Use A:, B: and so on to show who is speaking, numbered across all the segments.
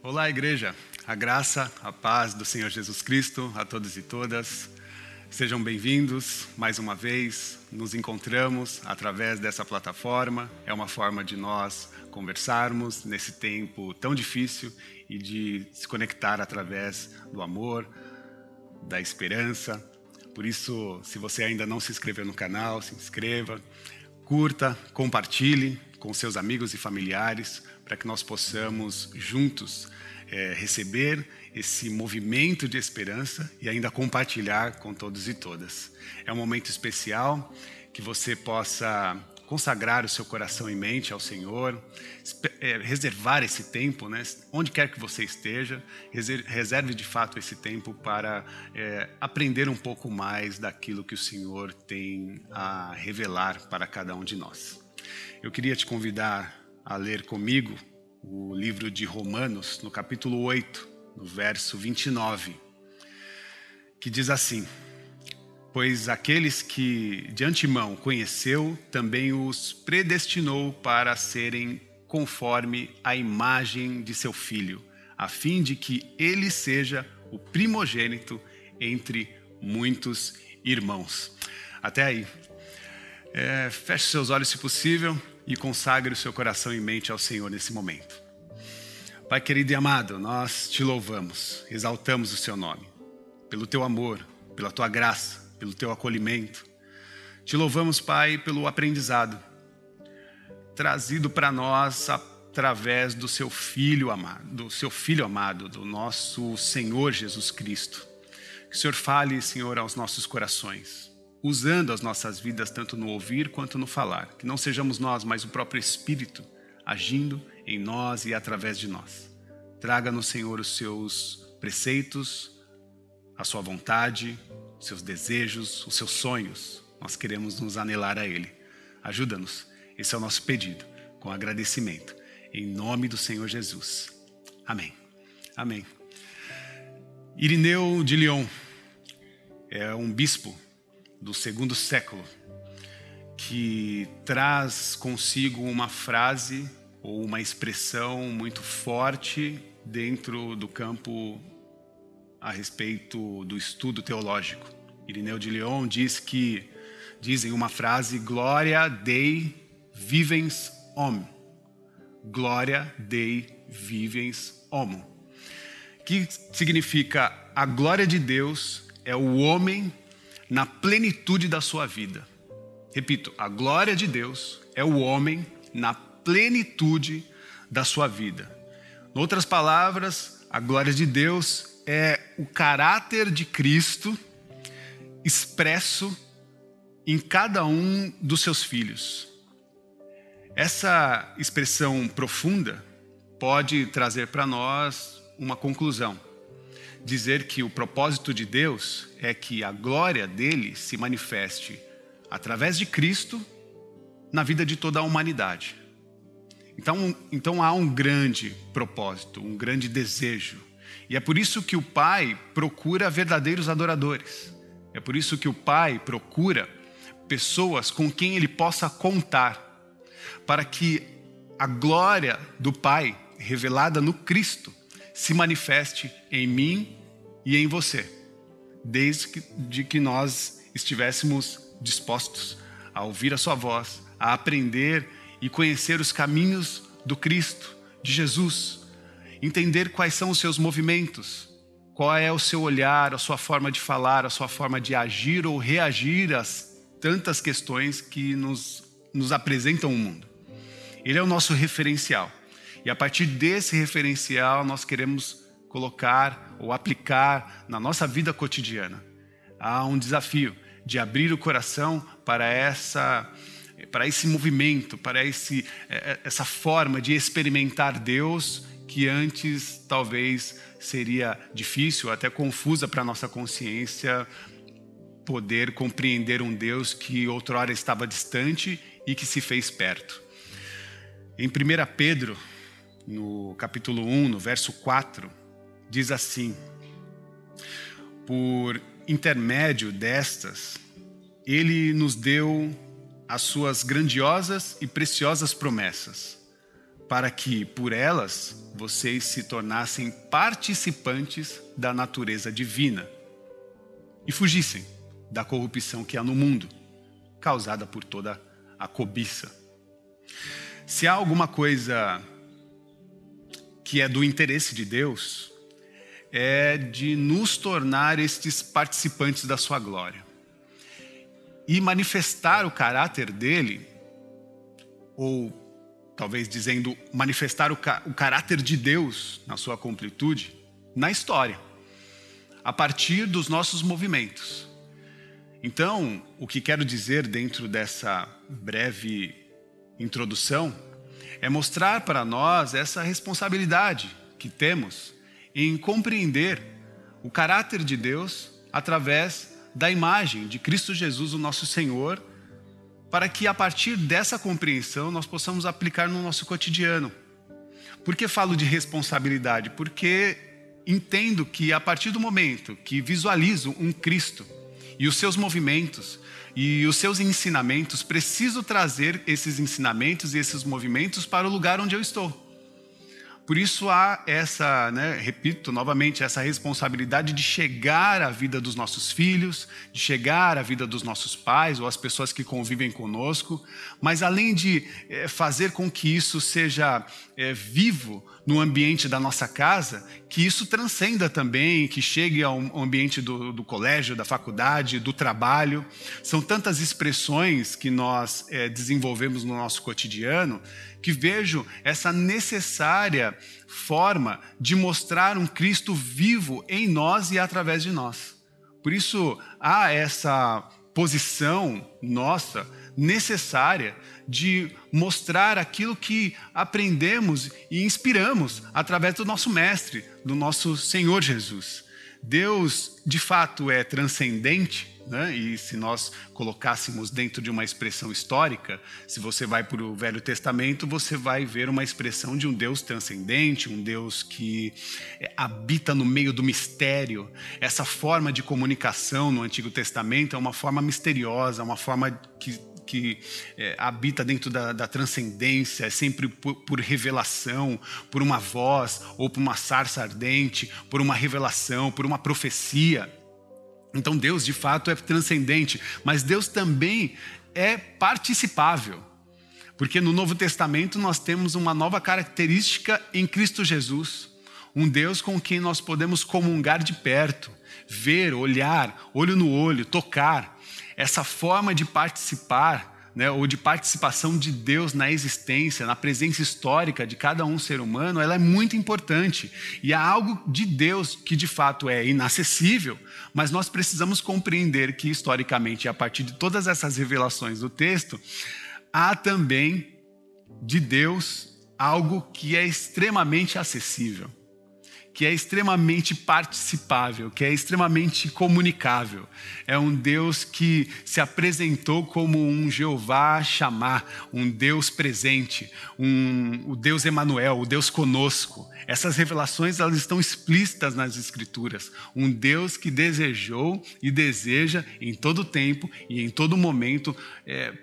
A: Olá, igreja. A graça, a paz do Senhor Jesus Cristo a todos e todas. Sejam bem-vindos mais uma vez. Nos encontramos através dessa plataforma. É uma forma de nós conversarmos nesse tempo tão difícil e de se conectar através do amor, da esperança. Por isso, se você ainda não se inscreveu no canal, se inscreva, curta, compartilhe com seus amigos e familiares para que nós possamos juntos é, receber esse movimento de esperança e ainda compartilhar com todos e todas. É um momento especial que você possa consagrar o seu coração e mente ao Senhor, é, reservar esse tempo, né? onde quer que você esteja, reserve de fato esse tempo para é, aprender um pouco mais daquilo que o Senhor tem a revelar para cada um de nós. Eu queria te convidar a ler comigo o livro de Romanos, no capítulo 8, no verso 29, que diz assim: Pois aqueles que de antemão conheceu, também os predestinou para serem conforme a imagem de seu filho, a fim de que ele seja o primogênito entre muitos irmãos. Até aí. É, feche seus olhos, se possível e consagre o seu coração e mente ao Senhor nesse momento. Pai querido e amado, nós te louvamos, exaltamos o seu nome, pelo teu amor, pela tua graça, pelo teu acolhimento. Te louvamos, Pai, pelo aprendizado trazido para nós através do seu filho amado, do seu filho amado, do nosso Senhor Jesus Cristo. Que o Senhor fale, Senhor, aos nossos corações usando as nossas vidas tanto no ouvir quanto no falar. Que não sejamos nós, mas o próprio Espírito agindo em nós e através de nós. Traga no Senhor os seus preceitos, a sua vontade, os seus desejos, os seus sonhos. Nós queremos nos anelar a Ele. Ajuda-nos. Esse é o nosso pedido, com agradecimento. Em nome do Senhor Jesus. Amém. Amém. Irineu de Lyon é um bispo do segundo século, que traz consigo uma frase ou uma expressão muito forte dentro do campo a respeito do estudo teológico. Irineu de Lyon diz que dizem uma frase Glória Dei vivens homo. Glória Dei vivens homo. Que significa a glória de Deus é o homem na plenitude da sua vida. Repito, a glória de Deus é o homem na plenitude da sua vida. Em outras palavras, a glória de Deus é o caráter de Cristo expresso em cada um dos seus filhos. Essa expressão profunda pode trazer para nós uma conclusão dizer que o propósito de Deus é que a glória dele se manifeste através de Cristo na vida de toda a humanidade. Então, então há um grande propósito, um grande desejo. E é por isso que o Pai procura verdadeiros adoradores. É por isso que o Pai procura pessoas com quem ele possa contar, para que a glória do Pai revelada no Cristo se manifeste em mim e em você, desde que, de que nós estivéssemos dispostos a ouvir a Sua voz, a aprender e conhecer os caminhos do Cristo, de Jesus, entender quais são os seus movimentos, qual é o seu olhar, a sua forma de falar, a sua forma de agir ou reagir às tantas questões que nos, nos apresentam o mundo. Ele é o nosso referencial. E a partir desse referencial, nós queremos colocar ou aplicar na nossa vida cotidiana. Há um desafio de abrir o coração para essa para esse movimento, para esse, é, é, essa forma de experimentar Deus que antes talvez seria difícil, até confusa para a nossa consciência poder compreender um Deus que outrora estava distante e que se fez perto. Em 1 Pedro, no capítulo 1, no verso 4, diz assim: Por intermédio destas, ele nos deu as suas grandiosas e preciosas promessas, para que, por elas, vocês se tornassem participantes da natureza divina e fugissem da corrupção que há no mundo, causada por toda a cobiça. Se há alguma coisa que é do interesse de Deus, é de nos tornar estes participantes da sua glória. E manifestar o caráter dele, ou talvez dizendo manifestar o, o caráter de Deus na sua completude, na história, a partir dos nossos movimentos. Então, o que quero dizer dentro dessa breve introdução é mostrar para nós essa responsabilidade que temos em compreender o caráter de Deus através da imagem de Cristo Jesus, o nosso Senhor, para que a partir dessa compreensão nós possamos aplicar no nosso cotidiano. Por que falo de responsabilidade? Porque entendo que a partir do momento que visualizo um Cristo e os seus movimentos e os seus ensinamentos, preciso trazer esses ensinamentos e esses movimentos para o lugar onde eu estou. Por isso há essa, né, repito novamente, essa responsabilidade de chegar à vida dos nossos filhos, de chegar à vida dos nossos pais ou as pessoas que convivem conosco, mas além de é, fazer com que isso seja é, vivo no ambiente da nossa casa, que isso transcenda também, que chegue ao ambiente do, do colégio, da faculdade, do trabalho. São tantas expressões que nós é, desenvolvemos no nosso cotidiano que vejo essa necessária forma de mostrar um Cristo vivo em nós e através de nós. Por isso há essa posição nossa necessária de mostrar aquilo que aprendemos e inspiramos através do nosso mestre, do nosso Senhor Jesus. Deus, de fato, é transcendente, né? e se nós colocássemos dentro de uma expressão histórica, se você vai para o Velho Testamento, você vai ver uma expressão de um Deus transcendente, um Deus que é, habita no meio do mistério. Essa forma de comunicação no Antigo Testamento é uma forma misteriosa, uma forma que que é, habita dentro da, da, transcendência, é sempre por, por, revelação, por uma voz, ou por uma sarça ardente, por uma revelação, por uma profecia. Então Deus de fato é transcendente, mas Deus também é participável. Porque no Novo Testamento nós temos uma nova característica em Cristo Jesus, um Deus com quem nós podemos comungar de perto, ver, olhar, olho no olho, tocar. Essa forma de participar né, ou de participação de Deus na existência, na presença histórica de cada um ser humano, ela é muito importante. E há algo de Deus que de fato é inacessível, mas nós precisamos compreender que historicamente, a partir de todas essas revelações do texto, há também de Deus algo que é extremamente acessível que é extremamente participável, que é extremamente comunicável. É um Deus que se apresentou como um Jeová chamar, um Deus presente, um, o Deus Emanuel, o Deus conosco. Essas revelações elas estão explícitas nas Escrituras. Um Deus que desejou e deseja em todo tempo e em todo momento é,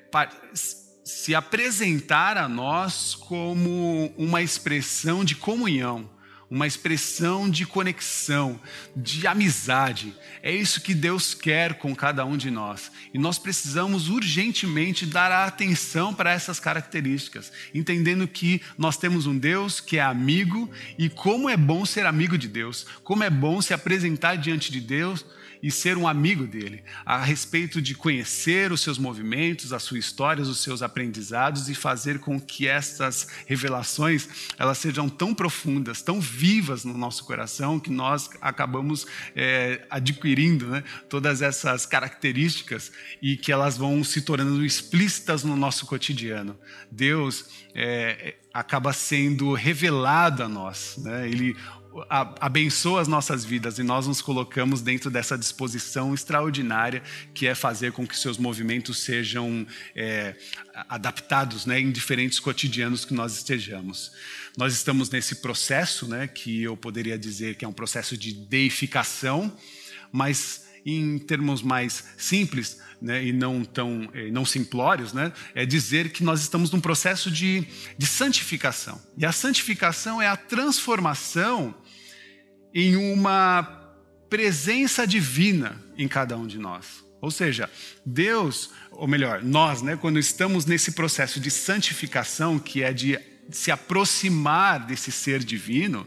A: se apresentar a nós como uma expressão de comunhão uma expressão de conexão, de amizade. É isso que Deus quer com cada um de nós. E nós precisamos urgentemente dar atenção para essas características, entendendo que nós temos um Deus que é amigo e como é bom ser amigo de Deus, como é bom se apresentar diante de Deus e ser um amigo dele, a respeito de conhecer os seus movimentos, a sua história, os seus aprendizados e fazer com que essas revelações elas sejam tão profundas, tão vivas no nosso coração que nós acabamos é, adquirindo né, todas essas características e que elas vão se tornando explícitas no nosso cotidiano. Deus é, acaba sendo revelado a nós, né? Ele abençoa as nossas vidas e nós nos colocamos dentro dessa disposição extraordinária que é fazer com que seus movimentos sejam é, adaptados né, em diferentes cotidianos que nós estejamos. Nós estamos nesse processo, né, que eu poderia dizer que é um processo de deificação, mas em termos mais simples né, e não tão não simplórios, né, é dizer que nós estamos num processo de, de santificação. E a santificação é a transformação em uma presença divina em cada um de nós. Ou seja, Deus, ou melhor, nós, né, quando estamos nesse processo de santificação, que é de se aproximar desse ser divino,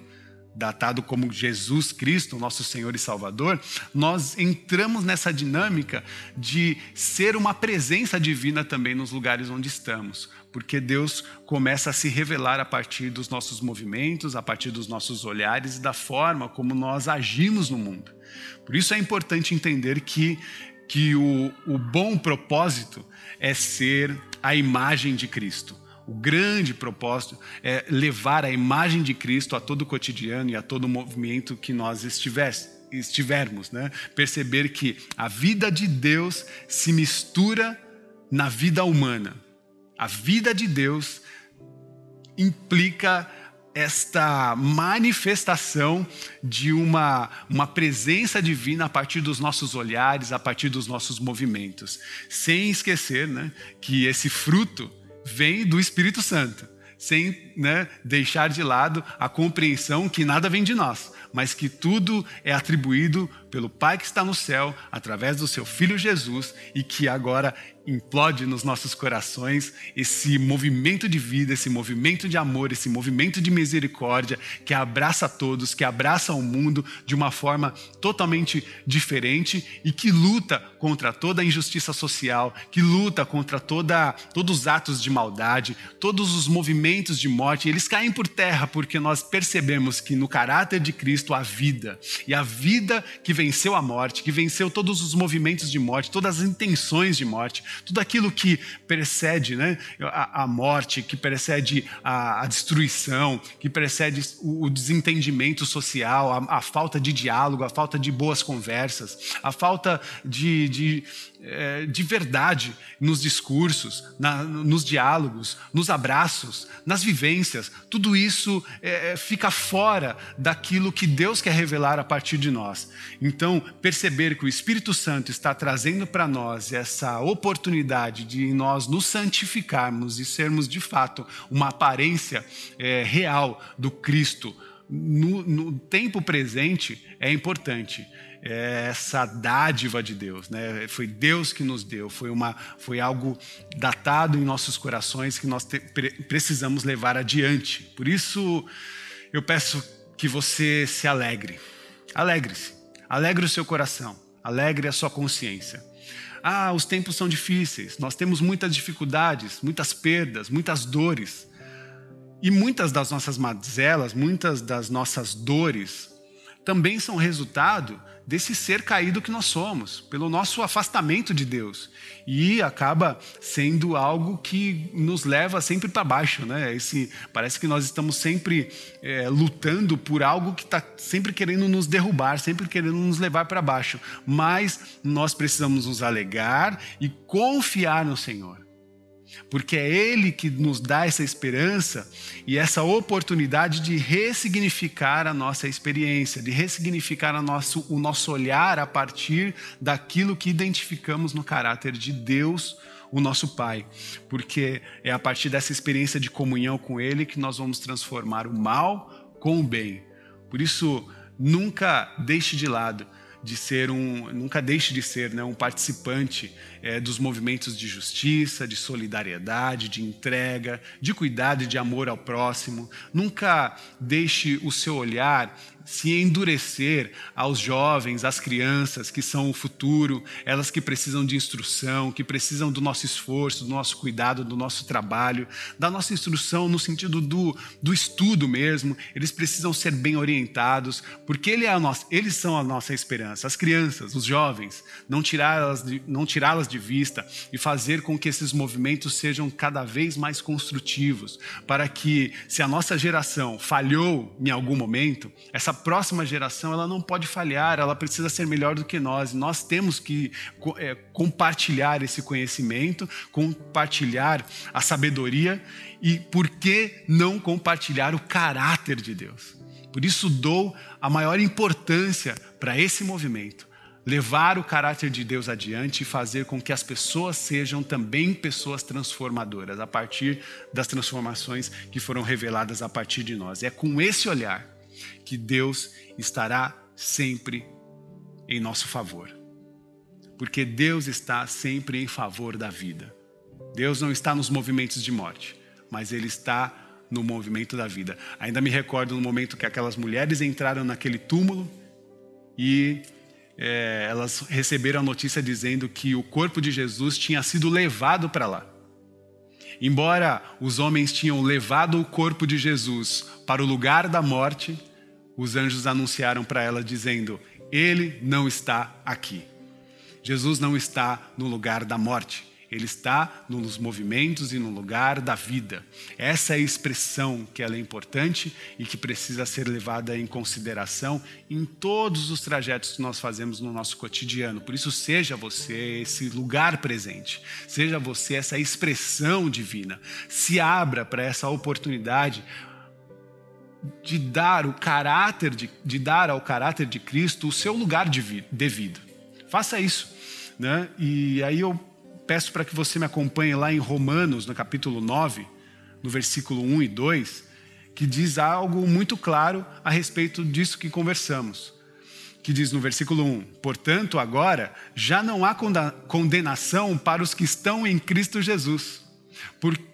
A: datado como Jesus Cristo, nosso Senhor e Salvador, nós entramos nessa dinâmica de ser uma presença divina também nos lugares onde estamos, porque Deus começa a se revelar a partir dos nossos movimentos, a partir dos nossos olhares e da forma como nós agimos no mundo. Por isso é importante entender que, que o, o bom propósito é ser a imagem de Cristo o grande propósito é levar a imagem de Cristo a todo o cotidiano e a todo o movimento que nós estivermos, né? Perceber que a vida de Deus se mistura na vida humana. A vida de Deus implica esta manifestação de uma, uma presença divina a partir dos nossos olhares, a partir dos nossos movimentos. Sem esquecer né, que esse fruto vem do Espírito Santo, sem né, deixar de lado a compreensão que nada vem de nós, mas que tudo é atribuído pelo Pai que está no céu, através do seu Filho Jesus, e que agora implode nos nossos corações esse movimento de vida, esse movimento de amor, esse movimento de misericórdia que abraça todos, que abraça o mundo de uma forma totalmente diferente e que luta contra toda a injustiça social, que luta contra toda, todos os atos de maldade, todos os movimentos de morte. Eles caem por terra porque nós percebemos que no caráter de Cristo há vida e a vida que venceu a morte, que venceu todos os movimentos de morte, todas as intenções de morte, tudo aquilo que precede né, a, a morte, que precede a, a, destruição, que precede o, o desentendimento social, a, a, falta de diálogo, a falta de boas conversas, a falta de, de, é, de verdade nos discursos, na, nos diálogos, nos abraços, nas vivências, tudo isso é, fica fora daquilo que Deus quer revelar a partir de nós. Então, perceber que o Espírito Santo está trazendo para nós essa oportunidade de nós nos santificarmos e sermos de fato uma aparência é, real do Cristo no, no tempo presente é importante é essa dádiva de Deus, né? Foi Deus que nos deu, foi uma, foi algo datado em nossos corações que nós te, precisamos levar adiante. Por isso eu peço que você se alegre, alegre-se, alegre o seu coração, alegre a sua consciência. Ah, os tempos são difíceis, nós temos muitas dificuldades, muitas perdas, muitas dores. E muitas das nossas mazelas, muitas das nossas dores, também são resultado desse ser caído que nós somos, pelo nosso afastamento de Deus. E acaba sendo algo que nos leva sempre para baixo. Né? Esse, parece que nós estamos sempre é, lutando por algo que está sempre querendo nos derrubar, sempre querendo nos levar para baixo. Mas nós precisamos nos alegar e confiar no Senhor porque é Ele que nos dá essa esperança e essa oportunidade de ressignificar a nossa experiência, de ressignificar nosso, o nosso olhar a partir daquilo que identificamos no caráter de Deus, o nosso Pai, porque é a partir dessa experiência de comunhão com Ele que nós vamos transformar o mal com o bem. Por isso, nunca deixe de lado de ser um, nunca deixe de ser né, um participante é, dos movimentos de justiça, de solidariedade, de entrega, de cuidado e de amor ao próximo. Nunca deixe o seu olhar se endurecer aos jovens, às crianças que são o futuro, elas que precisam de instrução, que precisam do nosso esforço, do nosso cuidado, do nosso trabalho, da nossa instrução no sentido do, do estudo mesmo. Eles precisam ser bem orientados, porque ele é nossa, eles são a nossa esperança. As crianças, os jovens, não tirá-las de, não tirá-las de vista e fazer com que esses movimentos sejam cada vez mais construtivos, para que, se a nossa geração falhou em algum momento, essa próxima geração ela não pode falhar, ela precisa ser melhor do que nós. Nós temos que é, compartilhar esse conhecimento, compartilhar a sabedoria e por que não compartilhar o caráter de Deus? Por isso dou a maior importância para esse movimento. levar o caráter de Deus adiante e fazer com que as pessoas sejam também pessoas transformadoras, a partir das transformações que foram reveladas a partir de nós. É com esse olhar que Deus estará sempre em nosso favor. Porque Deus está sempre em favor da vida. Deus não está nos movimentos de morte, mas Ele está no movimento da vida. Ainda me recordo no momento que aquelas mulheres entraram naquele túmulo e é, elas receberam a notícia dizendo que o corpo de Jesus tinha sido levado para lá. Embora os homens tinham levado o corpo de Jesus para o lugar da morte, os anjos anunciaram para ela dizendo: Ele não está aqui. Jesus não está no lugar da morte. Ele está nos movimentos e no lugar da vida. Essa é a expressão que ela é importante e que precisa ser levada em consideração em todos os trajetos que nós fazemos no nosso cotidiano. Por isso, seja você esse lugar presente, seja você essa expressão divina. Se abra para essa oportunidade de dar o caráter de, de dar ao caráter de Cristo o seu lugar devido. Faça isso, né? E aí eu peço para que você me acompanhe lá em Romanos, no capítulo 9, no versículo 1 e 2, que diz algo muito claro a respeito disso que conversamos. Que diz no versículo 1: Portanto, agora já não há condenação para os que estão em Cristo Jesus, porque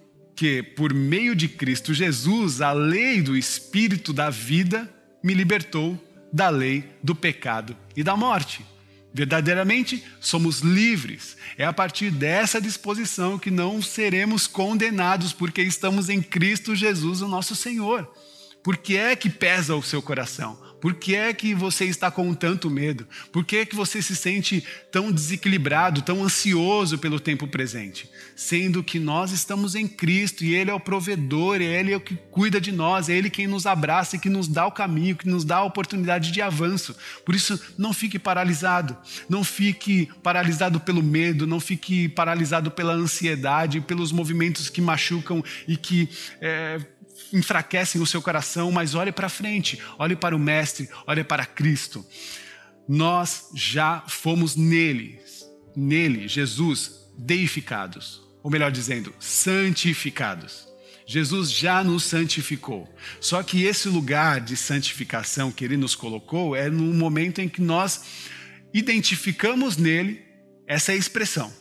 A: por meio de Cristo Jesus, a lei do Espírito da vida me libertou da lei do pecado e da morte. Verdadeiramente somos livres. É a partir dessa disposição que não seremos condenados, porque estamos em Cristo Jesus, o nosso Senhor. Por que é que pesa o seu coração? Por que é que você está com tanto medo? Por que é que você se sente tão desequilibrado, tão ansioso pelo tempo presente? Sendo que nós estamos em Cristo e Ele é o provedor, Ele é o que cuida de nós, é Ele quem nos abraça e que nos dá o caminho, que nos dá a oportunidade de avanço. Por isso, não fique paralisado, não fique paralisado pelo medo, não fique paralisado pela ansiedade, pelos movimentos que machucam e que é, enfraquecem o seu coração, mas olhe para frente, olhe para o Mestre, olhe para Cristo. Nós já fomos nele, nele, Jesus, deificados, ou melhor dizendo, santificados. Jesus já nos santificou. Só que esse lugar de santificação que ele nos colocou é no momento em que nós identificamos nele essa expressão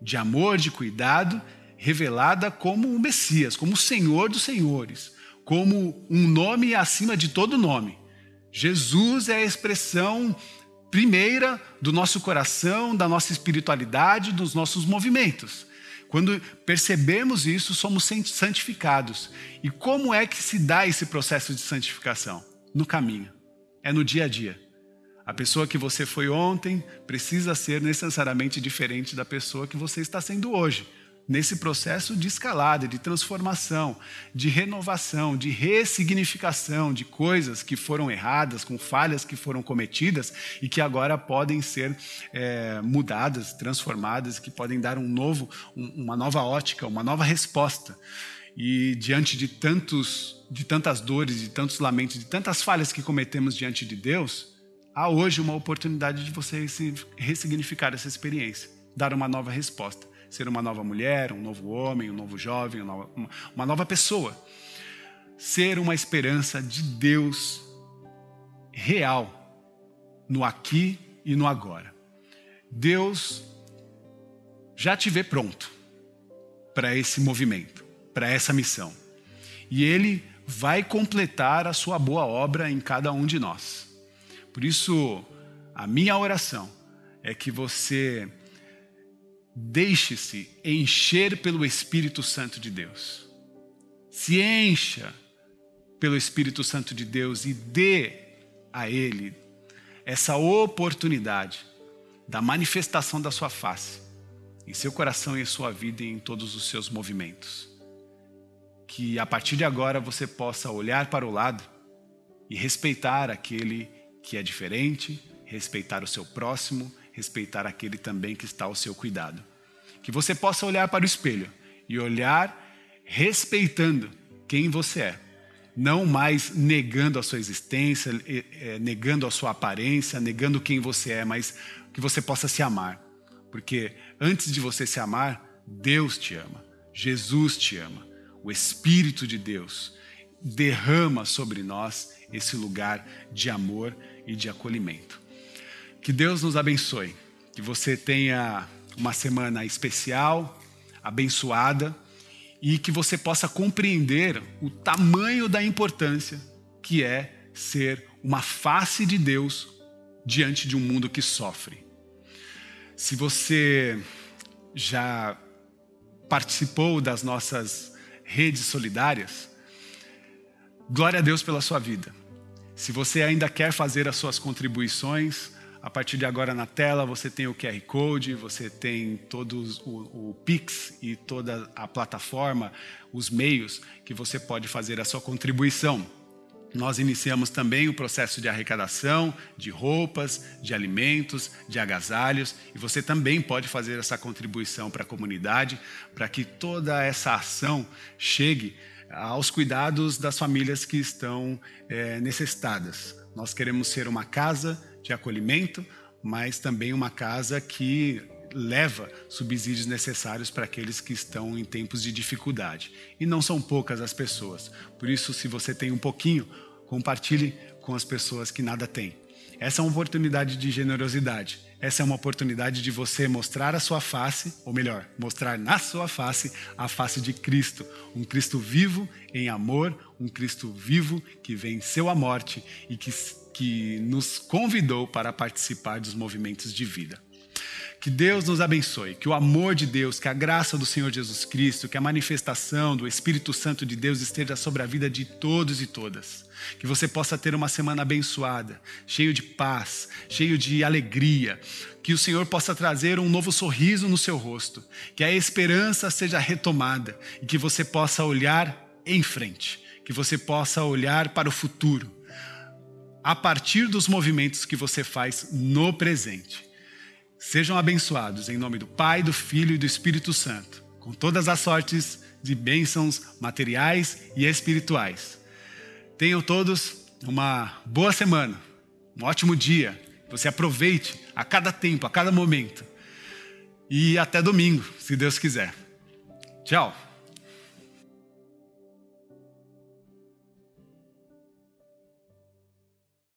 A: de amor, de cuidado revelada como o Messias, como o Senhor dos Senhores, como um nome acima de todo nome. Jesus é a expressão primeira do nosso coração, da nossa espiritualidade, dos nossos movimentos. Quando percebemos isso, somos santificados. E como é que se dá esse processo de santificação? No caminho, é no dia a dia. A pessoa que você foi ontem precisa ser necessariamente diferente da pessoa que você está sendo hoje nesse processo de escalada, de transformação, de renovação, de ressignificação de coisas que foram erradas, com falhas que foram cometidas e que agora podem ser é, mudadas, transformadas, que podem dar um novo, um, uma nova ótica, uma nova resposta. E diante de tantos, de tantas dores, de tantos lamentos, de tantas falhas que cometemos diante de Deus, há hoje uma oportunidade de você ressignificar essa experiência, dar uma nova resposta ser uma nova mulher, um novo homem, um novo jovem, uma nova pessoa. Ser uma esperança de Deus real no aqui e no agora. Deus já te vê pronto para esse movimento, para essa missão. E Ele vai completar a sua boa obra em cada um de nós. Por isso, a minha oração é que você Deixe-se encher pelo Espírito Santo de Deus. Se encha pelo Espírito Santo de Deus e dê a Ele essa oportunidade da manifestação da sua face em seu coração e em sua vida e em todos os seus movimentos. Que a partir de agora você possa olhar para o lado e respeitar aquele que é diferente, respeitar o seu próximo respeitar aquele também que está ao seu cuidado. Que você possa olhar para o espelho e olhar respeitando quem você é. não mais negando a sua existência, é, negando a sua aparência, negando quem você é, mas que você possa se amar. Porque antes de você se amar, Deus te ama, Jesus te ama, o Espírito de Deus derrama sobre nós esse lugar de amor e de acolhimento. Que Deus nos abençoe, que você tenha uma semana especial, abençoada e que você possa compreender o tamanho da importância que é ser uma face de Deus diante de um mundo que sofre. Se você já participou das nossas redes solidárias, glória a Deus pela sua vida. Se você ainda quer fazer as suas contribuições, a partir de agora na tela você tem o QR Code, você tem todos o, o Pix e toda a plataforma, os meios que você pode fazer a sua contribuição. Nós iniciamos também o processo de arrecadação de roupas, de alimentos, de agasalhos, e você também pode fazer essa contribuição para a comunidade, para que toda essa ação chegue aos cuidados das famílias que estão é, necessitadas. Nós queremos ser uma casa de acolhimento, mas também uma casa que leva subsídios necessários para aqueles que estão em tempos de dificuldade. E não são poucas as pessoas. Por isso, se você tem um pouquinho, compartilhe com as pessoas que nada têm. Essa é uma oportunidade de generosidade. Essa é uma oportunidade de você mostrar a sua face, ou melhor, mostrar na sua face a face de Cristo, um Cristo vivo em amor, um Cristo vivo que venceu a morte e que que nos convidou para participar dos movimentos de vida. Que Deus nos abençoe, que o amor de Deus, que a graça do Senhor Jesus Cristo, que a manifestação do Espírito Santo de Deus esteja sobre a vida de todos e todas. Que você possa ter uma semana abençoada, cheio de paz, cheio de alegria. Que o Senhor possa trazer um novo sorriso no seu rosto, que a esperança seja retomada e que você possa olhar em frente, que você possa olhar para o futuro a partir dos movimentos que você faz no presente. Sejam abençoados em nome do Pai, do Filho e do Espírito Santo, com todas as sortes de bênçãos materiais e espirituais. Tenham todos uma boa semana, um ótimo dia. Você aproveite a cada tempo, a cada momento. E até domingo, se Deus quiser. Tchau.